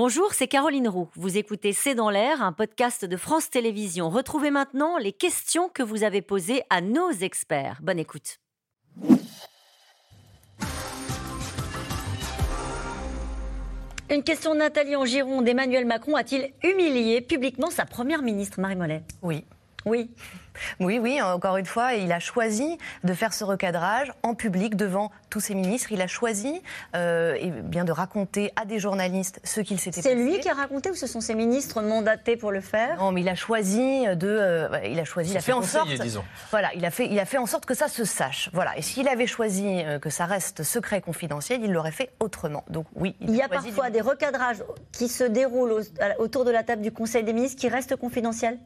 Bonjour, c'est Caroline Roux. Vous écoutez C'est dans l'air, un podcast de France Télévisions. Retrouvez maintenant les questions que vous avez posées à nos experts. Bonne écoute. Une question de Nathalie en Gironde. Emmanuel Macron a-t-il humilié publiquement sa première ministre, Marie Mollet? Oui. Oui. Oui, oui, encore une fois, il a choisi de faire ce recadrage en public devant tous ses ministres. Il a choisi euh, eh bien de raconter à des journalistes ce qu'il s'était passé. C'est lui qui a raconté ou ce sont ses ministres mandatés pour le faire? Non, mais il a choisi de, euh, il a choisi, il a fait en sorte, disons. voilà, il a fait, il a fait en sorte que ça se sache. Voilà. Et s'il avait choisi euh, que ça reste secret confidentiel, il l'aurait fait autrement. Donc oui. Il y a parfois de- des recadrages qui se déroulent autour de la table du Conseil des ministres qui restent confidentiels?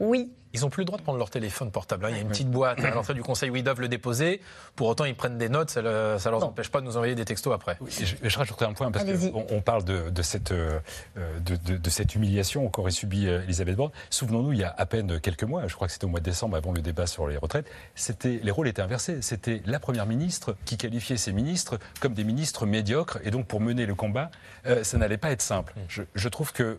Oui. Ils n'ont plus le droit de prendre leur téléphone portable. hein. Il y a une petite boîte à l'entrée du conseil où ils doivent le déposer. Pour autant, ils prennent des notes. Ça ne leur Bon. empêche pas de nous envoyer des textos après. Oui, je, je rajouterai un point parce qu'on on parle de, de cette, euh, de, de- de cette humiliation qu'aurait subie euh, Elisabeth Borne. Souvenons-nous, il y a à peine quelques mois, je crois que c'était au mois de décembre avant le débat sur les retraites, c'était, les rôles étaient inversés. C'était la première ministre qui qualifiait ses ministres comme des ministres médiocres et donc pour mener le combat, euh, ça n'allait pas être simple. Je, je trouve que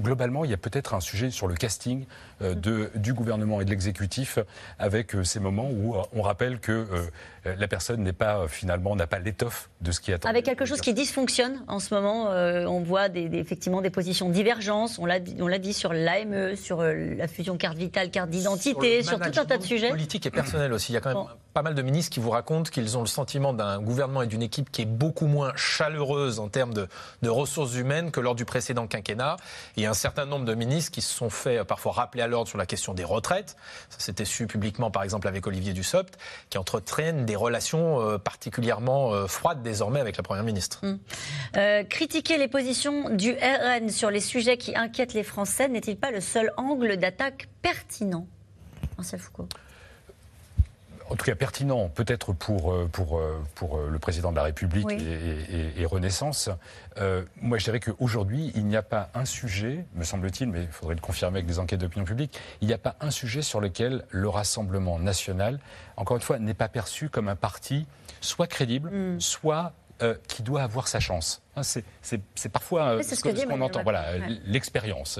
globalement, il y a peut-être un sujet sur le casting euh, de, du gouvernement et de l'exécutif avec euh, ces moments où euh, on rappelle que euh, la personne n'est pas euh, finalement n'a pas l'étoffe de ce qui attend. Avec quelque chose qui dysfonctionne en ce moment, euh, on voit des, des- effectivement des positions divergentes. On l'a dit- on l'a dit sur l'AME, sur euh, la fusion carte vitale, carte d'identité, sur, tout un tas de sujets. Politique et personnel aussi. Il y a quand même Bon. pas mal de ministres qui vous racontent qu'ils ont le sentiment d'un gouvernement et d'une équipe qui est beaucoup moins chaleureuse en termes de, de ressources humaines que lors du précédent quinquennat. Et y a un certain nombre de ministres qui se sont fait euh, parfois rappeler à l'ordre sur la question des retraites. Ça s'était su publiquement, par exemple, avec Olivier Dussopt, qui entretiennent des relations euh, particulièrement euh, froides désormais avec la Première ministre. Euh, critiquer les positions du RN sur les sujets qui inquiètent les Français n'est-il pas le seul angle d'attaque pertinent Marcel Foucault? En tout cas, pertinent, peut-être pour, euh, pour, euh, pour euh, le président de la République Oui. et, et- et Renaissance. Euh, moi, je dirais qu'aujourd'hui, il n'y a pas un sujet, me semble-t-il, mais il faudrait le confirmer avec des enquêtes d'opinion publique, il n'y a pas un sujet sur lequel le Rassemblement national, encore une fois, n'est pas perçu comme un parti soit crédible, Hmm. soit euh, qui doit avoir sa chance. Hein, c'est- parfois euh, ce ce qu'on entend. Voilà, ouais. l'expérience.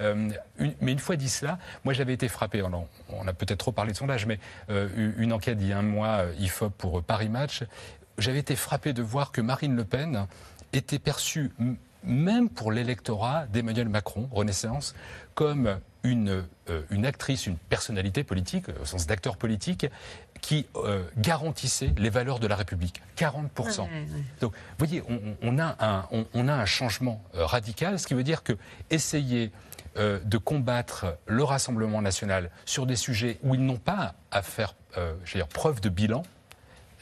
Euh, mais une fois dit cela, moi j'avais été frappé, on, a peut-être trop parlé de sondage, mais euh, une enquête d'il y a un mois, euh, IFOP pour Paris Match, j'avais été frappé de voir que Marine Le Pen était perçue, même pour l'électorat d'Emmanuel Macron, Renaissance, comme une, une actrice, une personnalité politique, au sens d'acteur politique, qui euh, garantissait les valeurs de la République. 40%. Ouais, ouais. Donc, vous voyez, on, a, un, on, on a un changement euh, radical, ce qui veut dire que essayer euh, de combattre le Rassemblement national sur des sujets où ils n'ont pas à faire euh, je veux dire, preuve de bilan,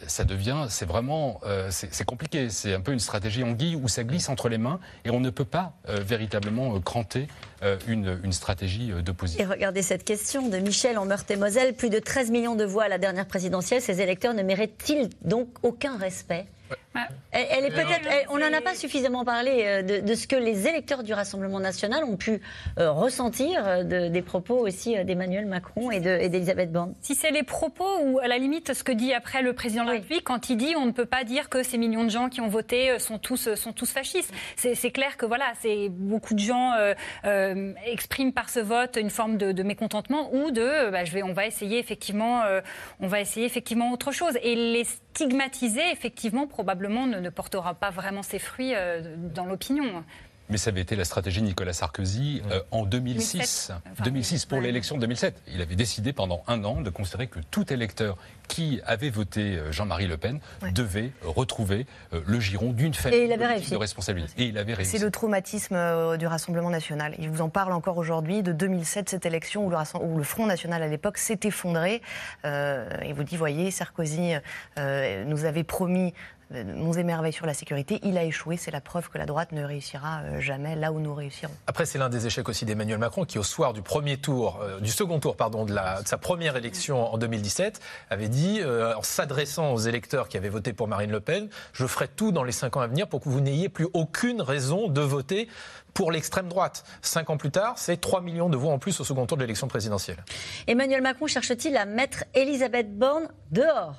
ça devient, c'est vraiment, euh, c'est compliqué. C'est un peu une stratégie anguille où ça glisse entre les mains et on ne peut pas euh, véritablement euh, cranter euh, une, une stratégie euh, Et d'opposition. regardez cette question de Michel en Meurthe-et-Moselle. Plus de 13 millions de voix à la dernière présidentielle. Ces électeurs ne méritent-ils donc aucun respect? Ouais. Elle, elle est Mais peut-être, non. elle- on n'en a pas suffisamment parlé euh, de, de ce que les électeurs du Rassemblement national ont pu euh, ressentir euh, de- des propos aussi d'Emmanuel Macron et de- et d'Elisabeth Borne. Si c'est les propos ou à la limite ce que dit après le président de la Oui. République quand il dit on ne peut pas dire que ces millions de gens qui ont voté sont tous sont tous fascistes. C'est clair que voilà, c'est beaucoup de gens euh, euh, expriment par ce vote une forme de, de mécontentement ou de bah, je vais on va essayer effectivement euh, on va essayer effectivement autre chose et les stigmatiser effectivement probablement ne, ne portera pas vraiment ses fruits euh, dans l'opinion. Mais ça avait été la stratégie de Nicolas Sarkozy euh, en 2006. 2007. Enfin, 2006 pour ouais. l'élection de 2007. Il avait décidé pendant un an de considérer que tout électeur qui avait voté euh, Jean-Marie Le Pen Ouais. devait retrouver le giron d'une famille Et il avait de responsabilité. Et il avait réussi. C'est le traumatisme du Rassemblement national. Il vous en parle encore aujourd'hui de 2007, cette élection où le, Rassem- où le Front national à l'époque s'est effondré. Euh, il vous dit, voyez, Sarkozy euh, nous avait promis euh, monts et merveilles sur la sécurité. Il a échoué. C'est la preuve que la droite ne réussira euh, jamais là où nous réussirons. Après, c'est l'un des échecs aussi d'Emmanuel Macron qui, au soir du premier tour, euh, du second tour, pardon, de, la, de sa première élection en 2017, avait dit, euh, en s'adressant aux électeurs qui avaient voté pour Marine Le Pen, je ferai tout dans les cinq ans à venir pour que vous n'ayez plus aucune raison de voter pour l'extrême droite. Cinq ans plus tard, c'est 3 millions de voix en plus au second tour de l'élection présidentielle. Emmanuel Macron cherche-t-il à mettre Elisabeth Borne dehors?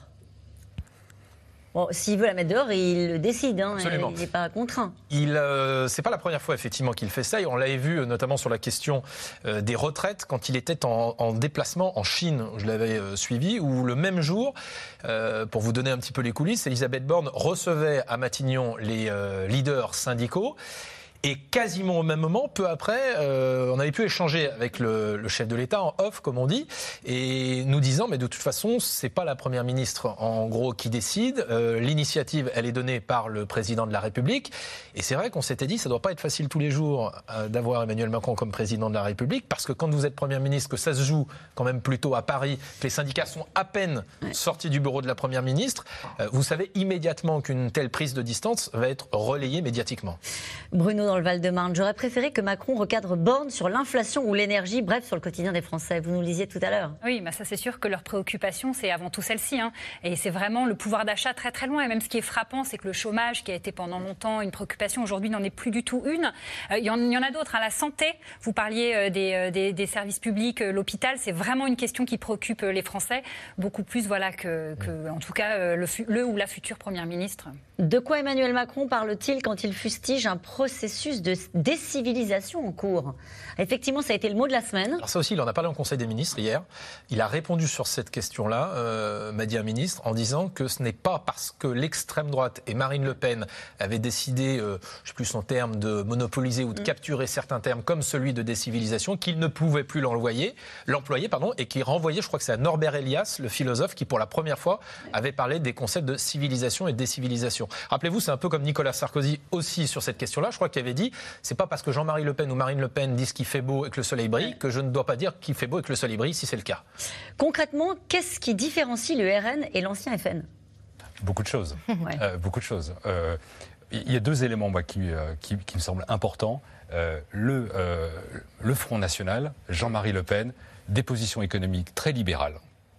Bon, s'il veut la mettre dehors, il le décide. Hein, Absolument. Il n'est pas contraint. Il, euh, c'est pas la première fois effectivement qu'il fait ça. Et on l'avait vu euh, notamment sur la question euh, des retraites quand il était en, en déplacement en Chine. Je l'avais euh, suivi où le même jour, pour vous donner un petit peu les coulisses, Elisabeth Borne recevait à Matignon les leaders syndicaux. Et quasiment au même moment, peu après, euh, on avait pu échanger avec le, le chef de l'État en off, comme on dit, et nous disant, mais de toute façon, c'est pas la première ministre, en gros, qui décide. Euh, L'initiative, elle est donnée par le président de la République. Et c'est vrai qu'on s'était dit, ça doit pas être facile tous les jours euh, d'avoir Emmanuel Macron comme président de la République, parce que quand vous êtes première ministre, que ça se joue quand même plutôt à Paris, que les syndicats sont à peine sortis du bureau de la première ministre, vous savez immédiatement qu'une telle prise de distance va être relayée médiatiquement. Bruno dans le Val-de-Marne, j'aurais préféré que Macron recadre Borne sur l'inflation ou l'énergie, bref, sur le quotidien des Français. Vous nous le disiez tout à l'heure. Oui, bah ça c'est sûr que leur préoccupation, c'est avant tout celle-ci. hein. Et c'est vraiment le pouvoir d'achat très très loin. Et même ce qui est frappant, c'est que le chômage, qui a été pendant longtemps une préoccupation, aujourd'hui n'en est plus du tout une. Euh, Il y, en- il y en a d'autres. hein. La santé, vous parliez euh, des, euh, des- des services publics, l'hôpital, c'est vraiment une question qui préoccupe les Français, beaucoup plus voilà, que, que, en tout cas, le, le ou la future Première ministre. De quoi Emmanuel Macron parle-t-il quand il fustige un processus de décivilisation en cours Effectivement, ça a été le mot de la semaine. Alors ça aussi, il en a parlé en Conseil des ministres hier. Il a répondu sur cette question-là, euh, m'a dit un ministre, en disant que ce n'est pas parce que l'extrême droite et Marine Le Pen avaient décidé, euh, je ne sais plus son terme, de monopoliser ou de capturer certains termes comme celui de décivilisation, qu'ils ne pouvaient plus l'employer, l'employer, pardon, et qui renvoyait, je crois que c'est à Norbert Elias, le philosophe, qui pour la première fois avait parlé des concepts de civilisation et décivilisation. Rappelez-vous, c'est un peu comme Nicolas Sarkozy aussi sur cette question-là. Je crois qu'il avait dit, c'est pas parce que Jean-Marie Le Pen ou Marine Le Pen disent qu'il fait beau et que le soleil brille que je ne dois pas dire qu'il fait beau et que le soleil brille si c'est le cas. Concrètement, qu'est-ce qui différencie le RN et l'ancien FN Beaucoup de choses. Ouais. Euh, beaucoup de choses. Euh, Il y a deux éléments moi, qui, euh, qui, qui me semblent importants. Euh, le, euh, le Front National, Jean-Marie Le Pen, des positions économiques très libérales.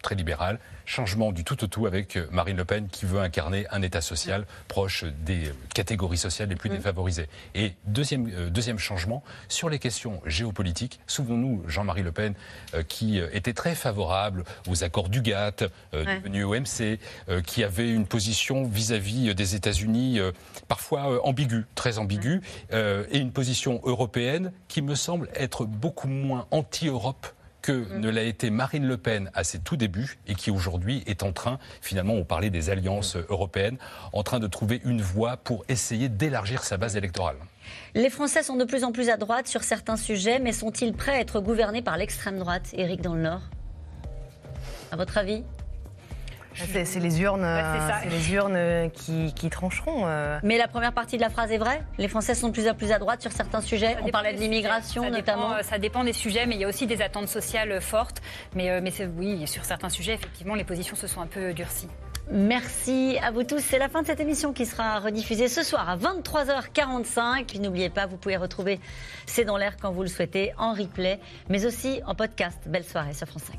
Très libérales, changement du tout au tout avec euh, Marine Le Pen qui veut incarner un État social proche des euh, catégories sociales les plus défavorisées. Et deuxième, euh, deuxième changement, sur les questions géopolitiques, souvenons-nous Jean-Marie Le Pen euh, qui était très favorable aux accords du GATT, euh, Ouais. devenu OMC, qui avait une position vis-à-vis euh, des États-Unis parfois ambiguë, très ambiguë, et une position européenne qui me semble être beaucoup moins anti-Europe que ne l'a été Marine Le Pen à ses tout débuts et qui aujourd'hui est en train, finalement, on parlait des alliances euh, européennes, en train de trouver une voie pour essayer d'élargir sa base électorale. Les Français sont de plus en plus à droite sur certains sujets, mais sont-ils prêts à être gouvernés par l'extrême droite Éric dans le Nord? À votre avis? C'est c'est les urnes, Ouais, c'est ça. c'est les urnes qui, qui trancheront. euh. Mais la première partie de la phrase est vraie Les Français sont de plus en plus à droite sur certains sujets. Ça On parlait de l'immigration dépend, notamment. euh, ça dépend des sujets, mais il y a aussi des attentes sociales fortes. Mais, euh, mais c'est- oui, sur certains sujets, effectivement, les positions se sont un peu durcies. Merci à vous tous. C'est la fin de cette émission qui sera rediffusée ce soir à 23h45. Puis n'oubliez pas, vous pouvez retrouver C'est dans l'air quand vous le souhaitez en replay, mais aussi en podcast. Belle soirée sur France 5.